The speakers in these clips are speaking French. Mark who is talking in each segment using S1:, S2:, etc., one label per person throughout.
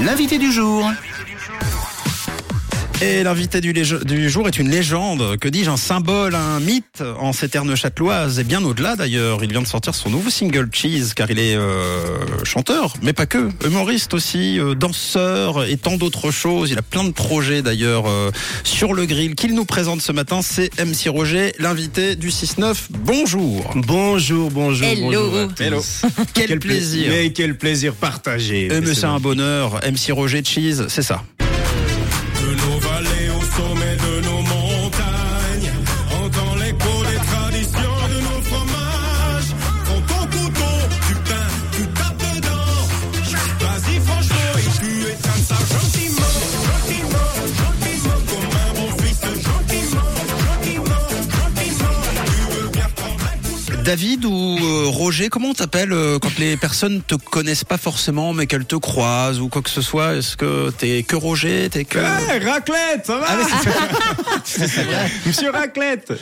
S1: L'invité du jour.
S2: Et l'invité du, jour est une légende, que dis-je, un symbole, un mythe en ces terres châteloises et bien au-delà d'ailleurs. Il vient de sortir son nouveau single Cheese car il est euh, chanteur, mais pas que, humoriste aussi, euh, danseur et tant d'autres choses. Il a plein de projets d'ailleurs euh, sur le grill qu'il nous présente ce matin. C'est MC Roger, l'invité du 6-9. Bonjour.
S3: Bonjour, bonjour,
S4: Hello.
S3: bonjour.
S2: Hello. Quel,
S3: Quel
S2: plaisir.
S3: Mais quel plaisir partagé.
S2: Mais c'est un bonheur. MC Roger Cheese, c'est ça. David ou euh, Roger, comment on t'appelle euh, quand les personnes te connaissent pas forcément mais qu'elles te croisent ou quoi que ce soit Est-ce que t'es que Roger T'es que
S3: Hey, raclette, ça va Monsieur Raclette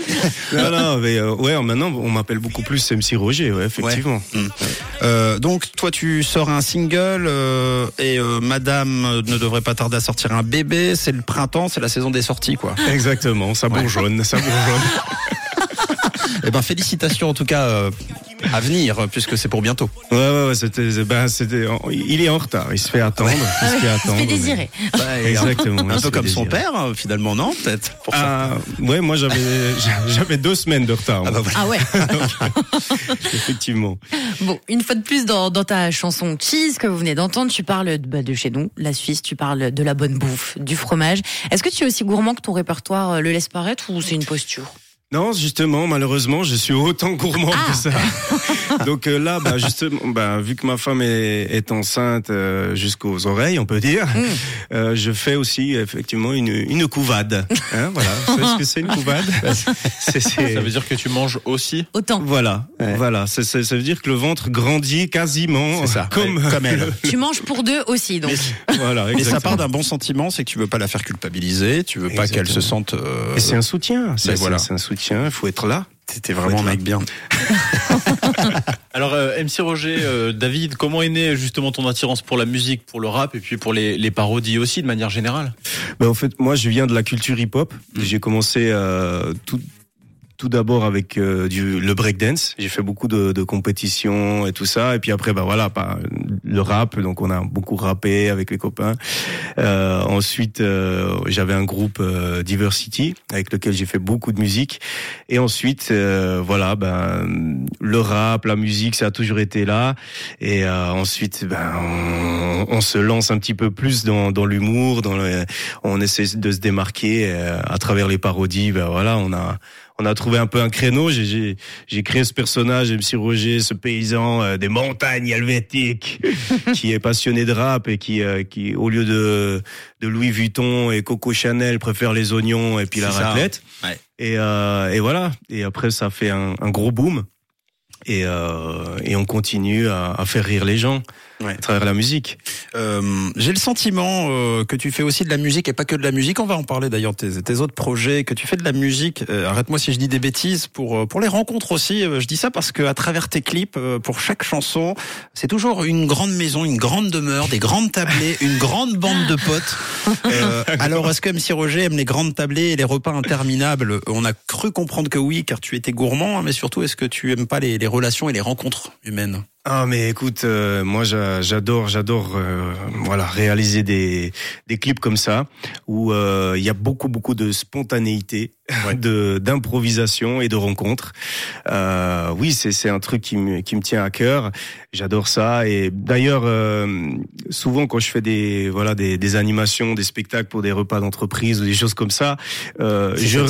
S3: Non, non, mais euh, ouais, maintenant on m'appelle beaucoup plus MC Roger, ouais, effectivement.
S2: Euh, donc toi tu sors un single euh, et euh, Madame ne devrait pas tarder à sortir un bébé. C'est le printemps, c'est la saison des sorties quoi.
S3: Exactement, ça bourgeonne, ça bourgeonne.
S2: Eh ben félicitations en tout cas euh, à venir puisque c'est pour bientôt.
S3: Ouais, ouais, ouais, c'était, ben, c'était, il est en retard, il se fait attendre, il se fait
S4: Il se
S3: attendre.
S4: fait
S3: mais-
S4: désirer.
S3: Exactement.
S2: Un
S3: il se
S2: peu comme son père euh, finalement non peut-être.
S3: Ah, ouais, moi j'avais, j'avais deux semaines de retard.
S2: Ah bah voilà.
S4: Ah ouais.
S3: Effectivement.
S4: Bon, une fois de plus dans, dans ta chanson Cheese que vous venez d'entendre, tu parles de, bah, de chez nous, la Suisse, tu parles de la bonne bouffe, du fromage. Est-ce que tu es aussi gourmand que ton répertoire euh, le laisse paraître ou c'est une posture?
S3: Non, justement, malheureusement, je suis autant gourmand
S4: Ah.
S3: que ça. Donc euh, là, bah, justement, bah, vu que ma femme est, est enceinte euh, jusqu'aux oreilles, on peut dire,
S4: Mm.
S3: euh, je fais aussi effectivement une, une couvade. Hein, voilà. Savez ce que c'est une couvade C'est- c'est-
S1: Ça veut dire que tu manges aussi
S4: Autant.
S3: Voilà,
S2: Ouais.
S3: voilà. C'est- c'est- ça veut dire que le ventre grandit quasiment
S2: C'est ça,
S3: comme
S2: ouais, comme elle.
S4: Tu manges pour deux aussi, donc.
S3: voilà.
S2: Mais ça part d'un bon sentiment, c'est que tu veux pas la faire culpabiliser, tu veux pas qu'elle se sente. euh,
S3: Et c'est un soutien. C'est
S2: Ben voilà.
S3: c'est un soutien. Il faut être là.
S2: T'étais vraiment un mec bien.
S1: Alors euh, MC Roger, euh, David, comment est née justement ton attirance pour la musique, pour le rap et puis pour les, les parodies aussi de manière générale?
S3: Ben, en fait, moi, je viens de la culture hip-hop.
S2: Mm.
S3: J'ai commencé euh, tout, tout d'abord avec euh, du, le breakdance. J'ai fait beaucoup de, de compétitions et tout ça. Et puis après, ben voilà, pas le rap. Donc, on a beaucoup rappé avec les copains. Euh, ensuite, euh, j'avais un groupe euh, Diversity avec lequel j'ai fait beaucoup de musique. Et ensuite, euh, voilà, ben le rap, la musique, ça a toujours été là. Et euh, ensuite, ben on, on se lance un petit peu plus dans, dans l'humour, dans on essaie de se démarquer à travers les parodies. Ben voilà, on a on a trouvé un peu un créneau. J'ai créé ce personnage, MC Roger, ce paysan euh, des montagnes helvétiques, qui est passionné de rap et qui euh, qui au lieu de de Louis Vuitton et Coco Chanel préfère les oignons et puis la raclette.
S2: Ouais.
S3: Et euh, et voilà. Et après ça fait un, un gros boom. Et, euh, et on continue à, à faire rire les gens
S2: Ouais.
S3: à travers la musique.
S2: Euh, J'ai le sentiment euh, que tu fais aussi de la musique et pas que de la musique. On va en parler d'ailleurs tes, tes autres projets. Que tu fais de la musique. euh, Arrête-moi si je dis des bêtises pour euh, pour les rencontres aussi. euh, je dis ça parce que à travers tes clips, pour chaque chanson, c'est toujours une grande maison, une grande demeure, des grandes tablées, une grande bande de potes. Euh, alors est-ce que MC Roger aime les grandes tablées et les repas interminables? On a cru comprendre que oui, car tu étais gourmand, hein, mais surtout est-ce que tu aimes pas les, les relations et les rencontres humaines?
S3: Ah mais écoute, euh, moi j'a- j'adore, j'adore, euh, voilà, réaliser des des clips comme ça où euh, il y a beaucoup beaucoup de spontanéité, de d'improvisation et de rencontres. Euh, oui, c'est c'est un truc qui me qui me tient à cœur. J'adore ça et d'ailleurs euh, souvent quand je fais des voilà des des animations, des spectacles pour des repas d'entreprise ou des choses comme ça, euh, je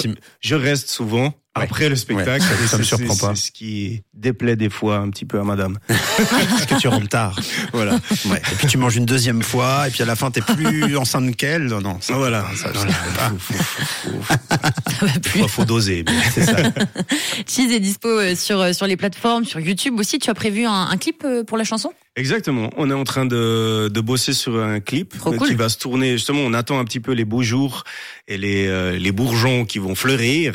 S3: je reste souvent.
S2: Ouais.
S3: Après le spectacle,
S2: Ouais, ça me surprend pas.
S3: C'est ce qui déplaît des fois un petit peu à madame.
S2: Parce que tu rentres tard.
S3: Voilà.
S2: Ouais. Et puis tu manges une deuxième fois, et puis à la fin t'es plus enceinte qu'elle. Non, non. ça-
S3: Voilà.
S2: ça,
S3: Voilà.
S2: ça, ça,
S3: Faut, faut, faut,
S4: Ça va plus.
S3: faut, faut doser.
S2: c'est ça.
S4: Cheese est dispo euh, sur, euh, sur les plateformes, sur YouTube aussi. Tu as prévu un, un clip euh, pour la chanson?
S3: Exactement. On est en train de, de bosser sur un clip euh,
S4: cool.
S3: qui va se tourner. Justement, on attend un petit peu les beaux jours et les, euh, les bourgeons qui vont fleurir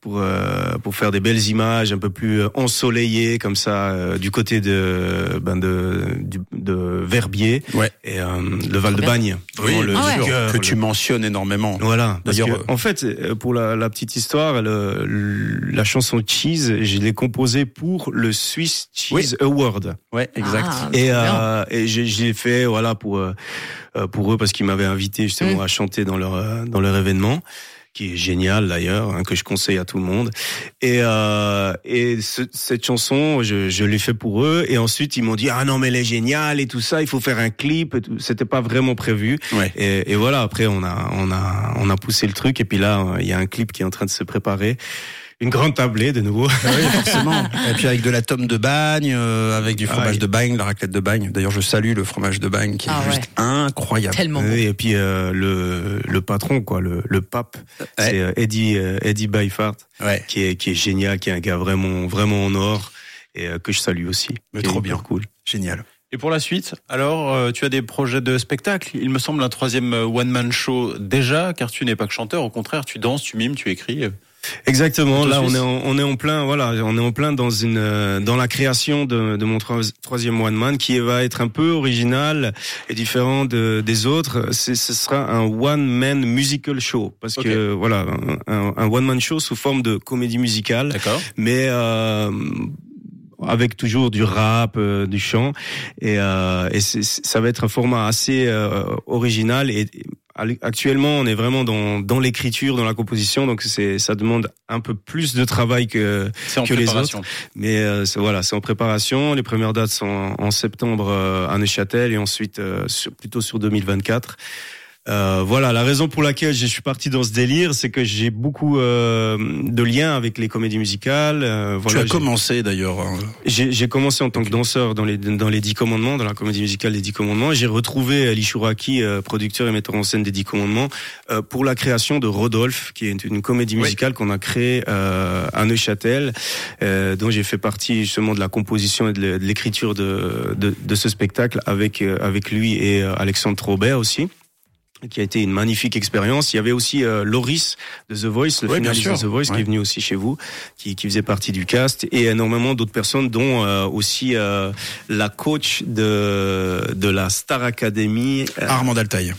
S3: pour, euh, pour faire des belles images un peu plus euh, ensoleillées comme ça euh, du côté de, ben de, du- de Verbier
S2: Ouais.
S3: et euh, le Val de. Bagne. Vraiment le,
S4: Ah ouais.
S3: le cœur,
S2: que
S3: le-
S2: tu mentionnes énormément.
S3: Voilà. Parce
S2: D'ailleurs,
S3: que, en fait, euh, pour la, la petite histoire, le- le- la chanson Cheese, je l'ai composée pour le Swiss Cheese Award.
S2: Ouais, exact.
S4: Ah,
S3: Et,
S4: bien.
S3: euh, et j'ai fait voilà pour euh, euh, pour eux parce qu'ils m'avaient invité justement
S4: Mm.
S3: à chanter dans leur euh, dans leur événement qui est génial d'ailleurs hein, que je conseille à tout le monde et euh, et ce- cette chanson je, je l'ai fait pour eux et ensuite ils m'ont dit ah non mais elle est géniale et tout ça il faut faire un clip et tout. c'était pas vraiment prévu
S2: Ouais.
S3: et, et voilà après on a on a on a poussé le truc et puis là il y a un clip qui est en train de se préparer une grande tablée de nouveau
S2: Ah oui, forcément. Et puis avec de la tome de bagne, euh, avec du fromage
S3: Ouais.
S2: de bagne, la raclette de bagne. D'ailleurs, je salue le fromage de bagne qui est
S4: Ah ouais.
S2: juste incroyable.
S4: Tellement bon.
S3: Et puis euh, le le patron quoi, le le pape, c'est euh, Eddie euh, Eddie Byfart
S2: Ouais.
S3: qui est qui est génial, qui est un gars vraiment vraiment en or et euh, que je salue aussi.
S2: Mais trop bien.
S3: cool.
S2: Génial.
S1: Et pour la suite, alors, euh, tu as des projets de spectacle. Il me semble un troisième one-man show déjà, car tu n'es pas que chanteur. Au contraire, tu danses, tu mimes, tu écris.
S3: Exactement. Là, on est en, on est en plein voilà, on est en plein dans une euh, dans la création de, de mon troi- troisième one man qui va être un peu original et différent de, des autres. Ce sera un one man musical show parce
S1: Ok.
S3: que voilà, un, one man show sous forme de comédie musicale.
S1: D'accord.
S3: mais euh, avec toujours du rap, euh, du chant, et, euh, et ça va être un format assez euh, original. Et actuellement, on est vraiment dans, dans l'écriture, dans la composition, donc c'est ça demande un peu plus de travail que,
S1: en
S3: Que les
S1: préparation.
S3: mais euh, voilà, c'est en préparation. Les premières dates sont en, en septembre euh, à Neuchâtel et ensuite euh, sur- plutôt sur 2024. Euh, voilà, la raison pour laquelle je suis parti dans ce délire, c'est que j'ai beaucoup euh, de liens avec les comédies musicales. euh, voilà,
S2: tu as commencé d'ailleurs. hein.
S3: j'ai commencé en tant que danseur dans les dans les Dix Commandements, dans la comédie musicale des Dix Commandements. J'ai retrouvé Ali Chouraki, euh, producteur et metteur en scène des Dix Commandements, euh, pour la création de Rodolphe, qui est une comédie
S2: Oui.
S3: musicale qu'on a créée euh, à Neuchâtel, euh, dont j'ai fait partie justement de la composition et de l'é- de l'écriture de, de de ce spectacle avec avec lui et Alexandre Trobert aussi qui a été une magnifique expérience. Il y avait aussi euh, Loris de The Voice, le
S2: Ouais,
S3: finaliste de. The Voice, qui est venu aussi chez vous, qui, qui faisait partie du cast, et énormément d'autres personnes, dont euh, aussi euh, la coach de de la Star Academy, euh,
S2: Armand Altaï.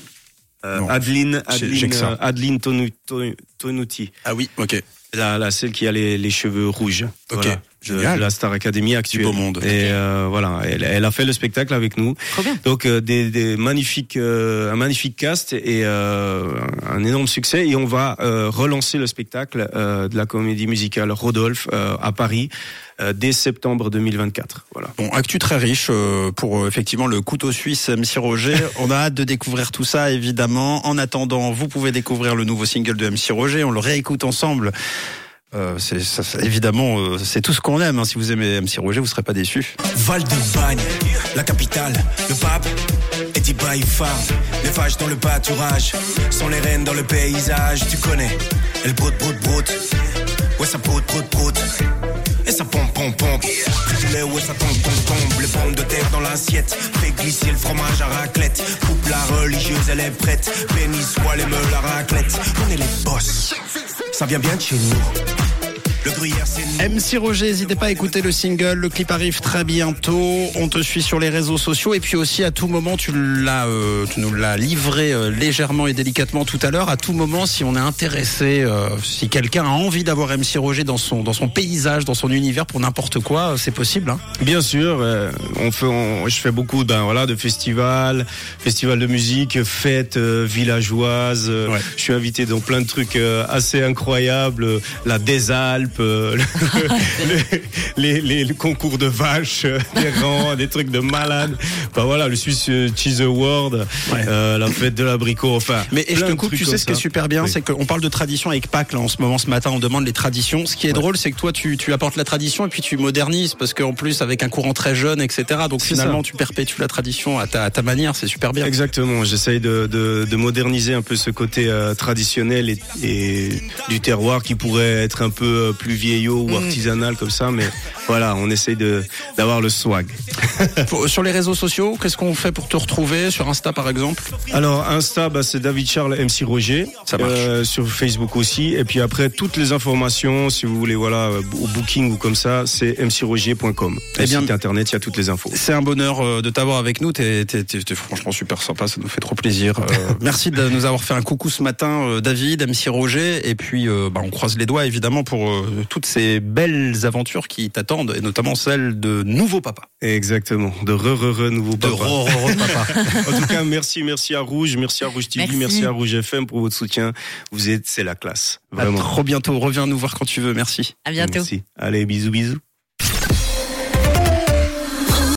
S3: euh. Adeline Adeline, euh, Adeline Tonu- Tonu- Tonuti,
S2: Ah oui, ok.
S3: la, la celle qui a les, les cheveux rouges.
S2: Ok,
S3: Voilà. De, la Star Academy actuelle.
S2: beau monde.
S3: Et euh, voilà, elle, elle a fait le spectacle avec nous.
S4: Trop bien.
S3: Donc euh, des, des magnifiques, euh, un magnifique cast et euh, un énorme succès. Et on va euh, relancer le spectacle euh, de la comédie musicale Rodolphe euh, à Paris euh, dès septembre 2024. Voilà.
S2: Bon, actu très riche euh, pour euh, effectivement le couteau suisse MC Roger. On a hâte de découvrir tout ça évidemment. En attendant, vous pouvez découvrir le nouveau single de MC Roger. On le réécoute ensemble. Euh, ça, évidemment euh, c'est tout ce qu'on aime. hein. Si vous aimez MC Roger, vous serez pas déçus.
S5: Val de Bagne, la capitale, le pape, Eddie Baïfar, les vaches dans le pâturage, sont les reines dans le paysage, tu connais, elle broute, broute, broute, ouais ça broute, broute, broute, et ça pompe, pompe, pompe, lait, ouais ça tombe, tombe, tombe, les pommes de terre dans l'assiette, fait glisser le fromage à raclette, coupe la religieuse, elle est prête, béni soit les meules à raclette, on est les boss, ça vient bien de chez nous, le gruyère c'est nous.
S2: MC Roger, n'hésitez pas à écouter le single, le clip arrive très bientôt, on te suit sur les réseaux sociaux et puis aussi à tout moment tu l'as, euh, tu nous l'as livré euh, légèrement et délicatement tout à l'heure. À tout moment, si on est intéressé, euh, si quelqu'un a envie d'avoir MC Roger dans son dans son paysage, dans son univers pour n'importe quoi, euh, c'est possible. Hein
S3: Bien sûr, euh, on fait, on- je fais beaucoup ben voilà de festivals, festivals de musique, fêtes euh, villageoises.
S2: Ouais.
S3: Je suis invité dans plein de trucs euh, assez incroyables, la des Alpes, euh, le- les, les, les concours de vaches, euh, des rangs, des trucs de malades. Ben voilà, le Swiss euh, Cheese Award,
S2: Ouais.
S3: euh, la fête de l'abricot, enfin.
S2: Mais et je te coupe, tu sais ce qui est super bien,
S3: Oui.
S2: c'est qu'on parle de tradition avec Pâques là en ce moment, ce matin, on demande les traditions. Ce qui est drôle, c'est que toi tu, tu apportes la tradition et puis tu modernises parce qu'en plus avec un courant très jeune, etc. Donc finalement
S3: ça.
S2: tu perpétues la tradition à ta, à ta manière, c'est super bien.
S3: Exactement, j'essaye de, de, de moderniser un peu ce côté euh, traditionnel et, et du terroir qui pourrait être un peu euh, plus vieillot ou
S4: Mm.
S3: artisanal comme ça, mais voilà, on essaye de d'avoir le swag.
S2: Sur les réseaux sociaux, qu'est-ce qu'on fait pour te retrouver Sur Insta par exemple?
S3: Alors Insta, bah, c'est David Charles MC Roger.
S2: Ça marche.
S3: Euh, sur Facebook aussi. Et puis après, toutes les informations, si vous voulez, voilà, au booking ou comme ça, c'est mcroger.com.
S2: Eh
S3: Le
S2: bien-
S3: site internet, il y a toutes les infos.
S2: C'est un bonheur euh, de t'avoir avec nous. T'es, t'es- t'es- t'es franchement super sympa. Ça nous fait trop plaisir. Euh, merci de nous avoir fait un coucou ce matin, euh, David, MC Roger. Et puis, euh, bah, on croise les doigts évidemment pour euh, toutes ces belles aventures qui t'attendent, et notamment celle de nouveau papa.
S3: Exactement. De re, re, re, nouveau
S2: De
S3: papa.
S2: re, re, re, papa.
S3: En tout cas, merci, merci à Rouge, merci à Rouge TV,
S4: Merci.
S3: merci, à Rouge FM pour votre soutien. Vous êtes, c'est la classe.
S2: À
S3: Vraiment.
S2: trop bientôt. Reviens nous voir quand tu veux. Merci.
S4: À bientôt.
S3: Merci. Allez, bisous, bisous.